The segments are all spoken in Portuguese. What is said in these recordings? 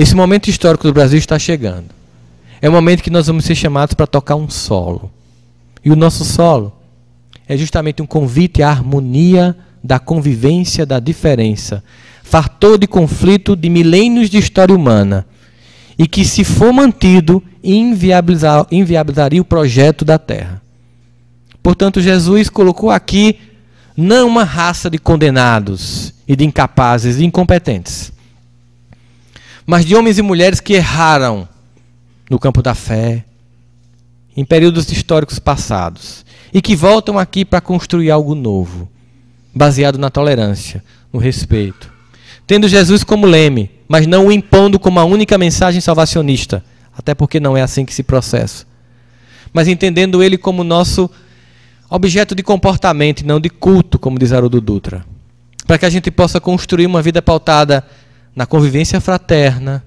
Esse momento histórico do Brasil está chegando. É o momento que nós vamos ser chamados para tocar um solo. E o nosso solo é justamente um convite à harmonia da convivência, da diferença. Fartor de conflito de milênios de história humana. E que, se for mantido, inviabilizar, inviabilizaria o projeto da Terra. Portanto, Jesus colocou aqui não uma raça de condenados e de incapazes e incompetentes, mas de homens e mulheres que erraram no campo da fé, em períodos históricos passados, e que voltam aqui para construir algo novo, baseado na tolerância, no respeito, tendo Jesus como leme, mas não o impondo como a única mensagem salvacionista, até porque não é assim que se processa, mas entendendo ele como nosso objeto de comportamento e não de culto, como diz Haroldo Dutra. Para que a gente possa construir uma vida pautada na convivência fraterna,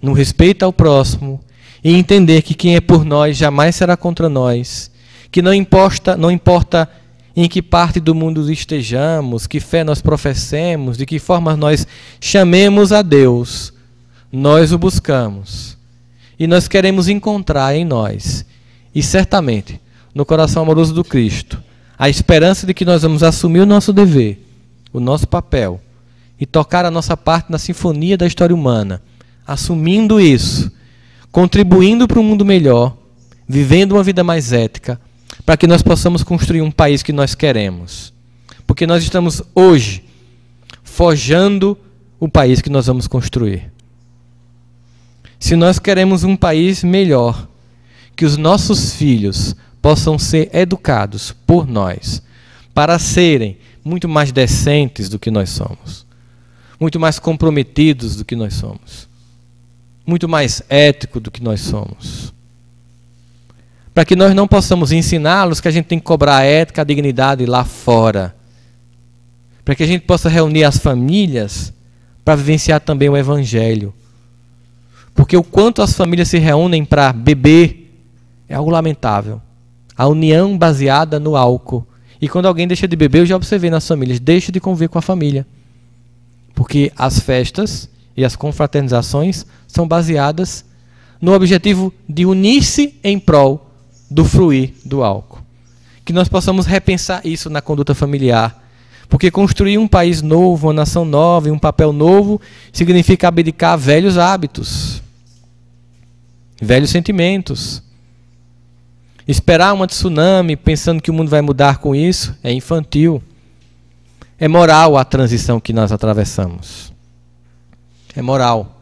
no respeito ao próximo e entender que quem é por nós jamais será contra nós, que não importa, não importa em que parte do mundo estejamos, que fé nós professemos, de que forma nós chamemos a Deus, nós o buscamos. E nós queremos encontrar em nós, e certamente no coração amoroso do Cristo, a esperança de que nós vamos assumir o nosso dever, o nosso papel e tocar a nossa parte na sinfonia da história humana, assumindo isso, contribuindo para um mundo melhor, vivendo uma vida mais ética, para que nós possamos construir um país que nós queremos. Porque nós estamos hoje forjando o país que nós vamos construir. Se nós queremos um país melhor, que os nossos filhos possam ser educados por nós para serem muito mais decentes do que nós somos, muito mais comprometidos do que nós somos, muito mais ético do que nós somos. Para que nós não possamos ensiná-los que a gente tem que cobrar a ética, a dignidade lá fora. Para que a gente possa reunir as famílias para vivenciar também o evangelho. Porque o quanto as famílias se reúnem para beber é algo lamentável a união baseada no álcool. E quando alguém deixa de beber, eu já observei nas famílias, deixa de conviver com a família. Porque as festas e as confraternizações são baseadas no objetivo de unir-se em prol do fruir do álcool. Que nós possamos repensar isso na conduta familiar. Porque construir um país novo, uma nação nova e um papel novo significa abdicar velhos hábitos, velhos sentimentos, Esperar uma tsunami pensando que o mundo vai mudar com isso é infantil. É moral a transição que nós atravessamos. É moral.